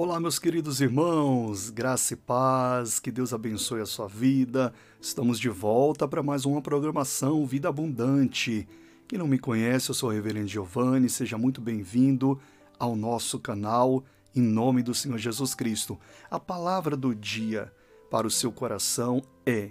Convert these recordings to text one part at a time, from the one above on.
Olá, meus queridos irmãos, graça e paz, que Deus abençoe a sua vida. Estamos de volta para mais uma programação Vida Abundante. Quem não me conhece, eu sou o Reverendo Giovanni, seja muito bem-vindo ao nosso canal, em nome do Senhor Jesus Cristo. A palavra do dia para o seu coração é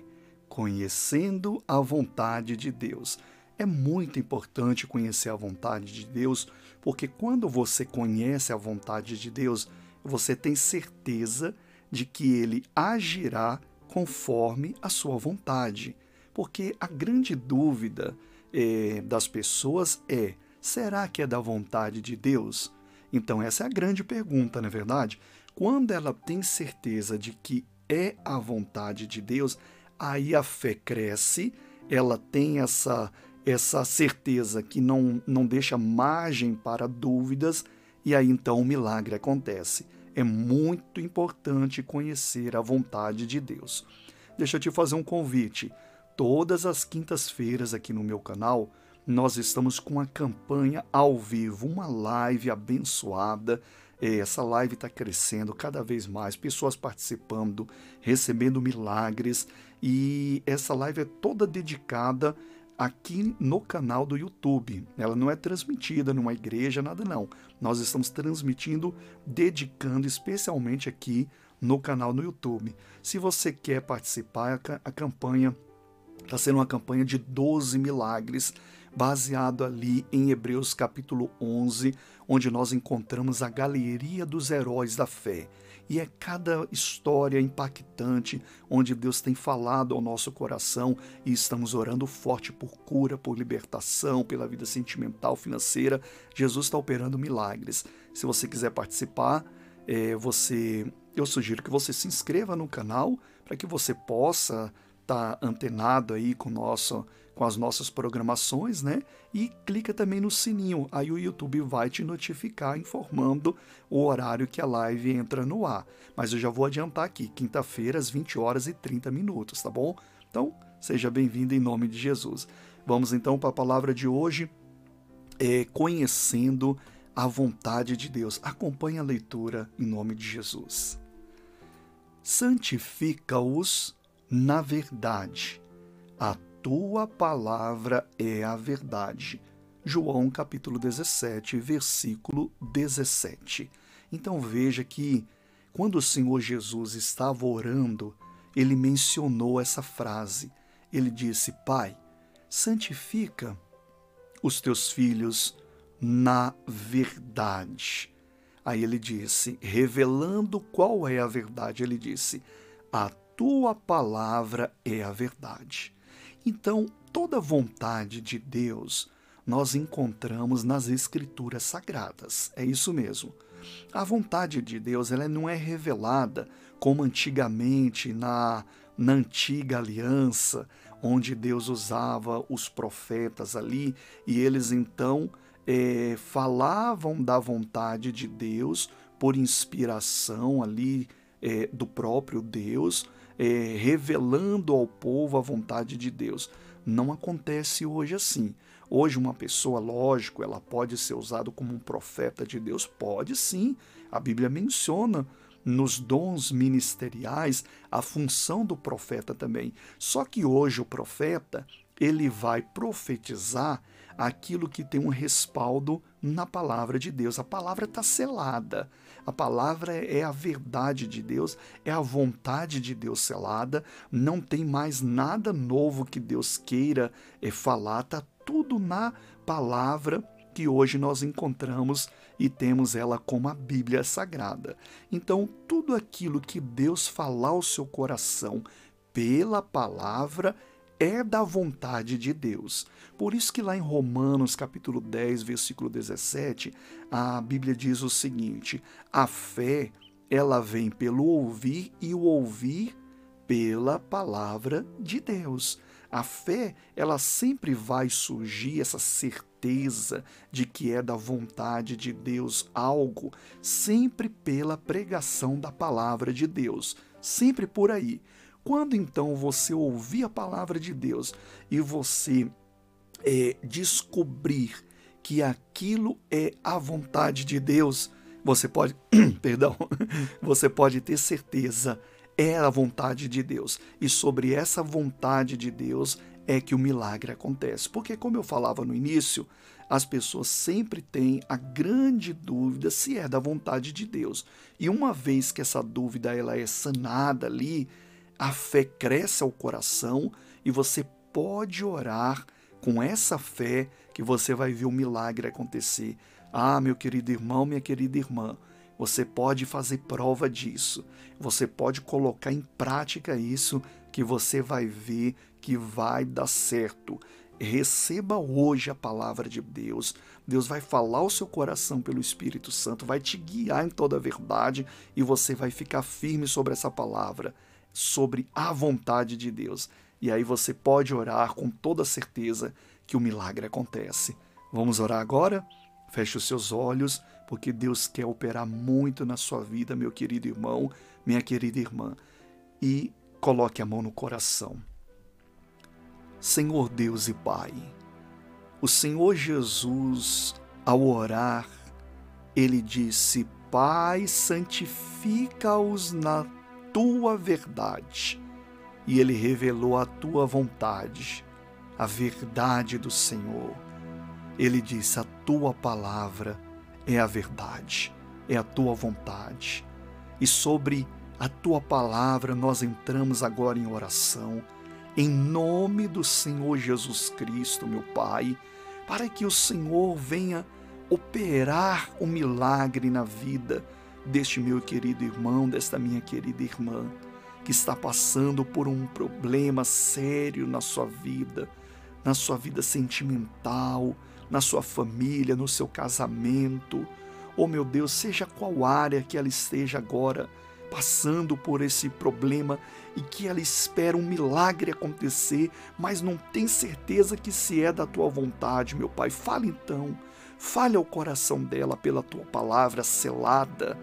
conhecendo a vontade de Deus. É muito importante conhecer a vontade de Deus, porque quando você conhece a vontade de Deus, você tem certeza de que ele agirá conforme a sua vontade. Porque a grande dúvida é, das pessoas é: será que é da vontade de Deus? Então, essa é a grande pergunta, não é verdade? Quando ela tem certeza de que é a vontade de Deus, aí a fé cresce, ela tem essa, essa certeza que não, não deixa margem para dúvidas, e aí então o milagre acontece é muito importante conhecer a vontade de Deus. Deixa eu te fazer um convite. Todas as quintas-feiras aqui no meu canal, nós estamos com a campanha ao vivo, uma live abençoada. É, essa live está crescendo cada vez mais, pessoas participando, recebendo milagres, e essa live é toda dedicada aqui no canal do YouTube. Ela não é transmitida numa igreja, nada não. Nós estamos transmitindo, dedicando especialmente aqui no canal no YouTube. Se você quer participar, a campanha está sendo uma campanha de 12 milagres, baseado ali em Hebreus capítulo 11, onde nós encontramos a galeria dos heróis da fé. E é cada história impactante onde Deus tem falado ao nosso coração e estamos orando forte por cura, por libertação, pela vida sentimental, financeira. Jesus está operando milagres. Se você quiser participar, é, você, eu sugiro que você se inscreva no canal para que você possa estar tá antenado aí com nosso com as nossas programações, né? E clica também no sininho, aí o YouTube vai te notificar informando o horário que a live entra no ar. Mas eu já vou adiantar aqui, quinta-feira às 20 horas e 30 minutos, tá bom? Então, seja bem-vindo em nome de Jesus. Vamos então para a palavra de hoje, é, conhecendo a vontade de Deus. Acompanhe a leitura em nome de Jesus. Santifica-os na verdade. A tua palavra é a verdade. João capítulo 17, versículo 17. Então veja que quando o Senhor Jesus estava orando, ele mencionou essa frase. Ele disse: Pai, santifica os teus filhos na verdade. Aí ele disse, revelando qual é a verdade, ele disse: A tua palavra é a verdade. Então, toda vontade de Deus nós encontramos nas escrituras sagradas. É isso mesmo. A vontade de Deus ela não é revelada como antigamente na, na antiga aliança, onde Deus usava os profetas ali e eles então é, falavam da vontade de Deus por inspiração ali é, do próprio Deus, é, revelando ao povo a vontade de Deus. Não acontece hoje assim. Hoje, uma pessoa, lógico, ela pode ser usada como um profeta de Deus? Pode sim. A Bíblia menciona nos dons ministeriais a função do profeta também. Só que hoje o profeta, ele vai profetizar aquilo que tem um respaldo na palavra de Deus. A palavra está selada. A palavra é a verdade de Deus, é a vontade de Deus selada. Não tem mais nada novo que Deus queira é, falar. Está tudo na palavra que hoje nós encontramos e temos ela como a Bíblia Sagrada. Então, tudo aquilo que Deus falar ao seu coração pela palavra é da vontade de Deus. Por isso que lá em Romanos capítulo 10, versículo 17, a Bíblia diz o seguinte: a fé, ela vem pelo ouvir e o ouvir pela palavra de Deus. A fé, ela sempre vai surgir essa certeza de que é da vontade de Deus algo, sempre pela pregação da palavra de Deus, sempre por aí. Quando então você ouvir a palavra de Deus e você é, descobrir que aquilo é a vontade de Deus, você pode, perdão, você pode ter certeza é a vontade de Deus. E sobre essa vontade de Deus é que o milagre acontece. Porque, como eu falava no início, as pessoas sempre têm a grande dúvida se é da vontade de Deus. E uma vez que essa dúvida ela é sanada ali, a fé cresce ao coração e você pode orar com essa fé que você vai ver o milagre acontecer. Ah, meu querido irmão, minha querida irmã, você pode fazer prova disso. Você pode colocar em prática isso que você vai ver que vai dar certo. Receba hoje a palavra de Deus. Deus vai falar o seu coração pelo Espírito Santo, vai te guiar em toda a verdade e você vai ficar firme sobre essa palavra, sobre a vontade de Deus. E aí você pode orar com toda certeza que o milagre acontece. Vamos orar agora? Feche os seus olhos, porque Deus quer operar muito na sua vida, meu querido irmão, minha querida irmã. E coloque a mão no coração. Senhor Deus e Pai, o Senhor Jesus, ao orar, ele disse: Pai, santifica-os na tua verdade. E ele revelou a tua vontade, a verdade do Senhor ele disse: A tua palavra é a verdade, é a tua vontade. E sobre a tua palavra nós entramos agora em oração, em nome do Senhor Jesus Cristo, meu Pai, para que o Senhor venha operar o milagre na vida deste meu querido irmão, desta minha querida irmã, que está passando por um problema sério na sua vida, na sua vida sentimental, na sua família, no seu casamento. Oh meu Deus, seja qual área que ela esteja agora passando por esse problema e que ela espera um milagre acontecer, mas não tem certeza que se é da tua vontade, meu Pai. Fale então, fale ao coração dela pela tua palavra selada.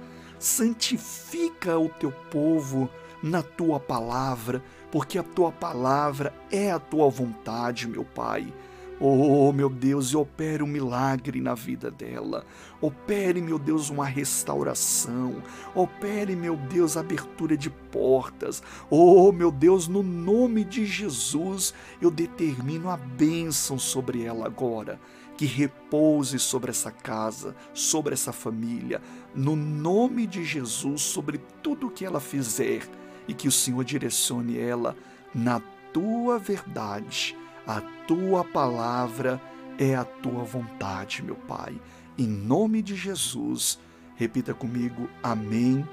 Santifica o teu povo na tua palavra, porque a tua palavra é a tua vontade, meu Pai. Oh, meu Deus, e opere um milagre na vida dela. Opere, meu Deus, uma restauração. Opere, meu Deus, abertura de portas. Oh, meu Deus, no nome de Jesus, eu determino a bênção sobre ela agora. Que repouse sobre essa casa, sobre essa família, no nome de Jesus, sobre tudo que ela fizer, e que o Senhor direcione ela na tua verdade a tua palavra é a tua vontade, meu Pai. Em nome de Jesus, repita comigo: Amém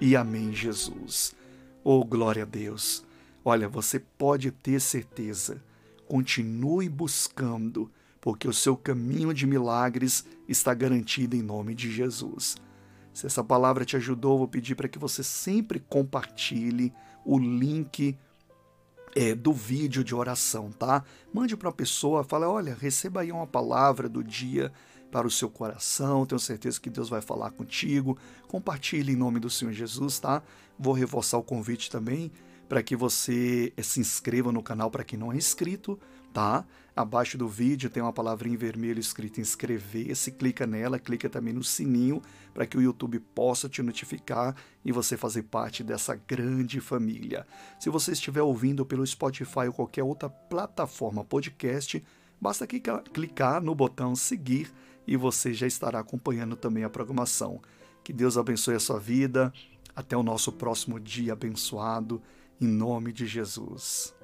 e Amém, Jesus. Oh, glória a Deus. Olha, você pode ter certeza. Continue buscando, porque o seu caminho de milagres está garantido em nome de Jesus. Se essa palavra te ajudou, vou pedir para que você sempre compartilhe o link é, do vídeo de oração, tá? Mande para uma pessoa, fala, olha, receba aí uma palavra do dia para o seu coração, tenho certeza que Deus vai falar contigo. Compartilhe em nome do Senhor Jesus, tá? Vou reforçar o convite também para que você eh, se inscreva no canal para quem não é inscrito, tá? Abaixo do vídeo tem uma palavrinha em vermelho escrita inscrever-se, clica nela, clica também no sininho para que o YouTube possa te notificar e você fazer parte dessa grande família. Se você estiver ouvindo pelo Spotify ou qualquer outra plataforma podcast, basta clicar no botão seguir e você já estará acompanhando também a programação. Que Deus abençoe a sua vida. Até o nosso próximo dia abençoado em nome de Jesus.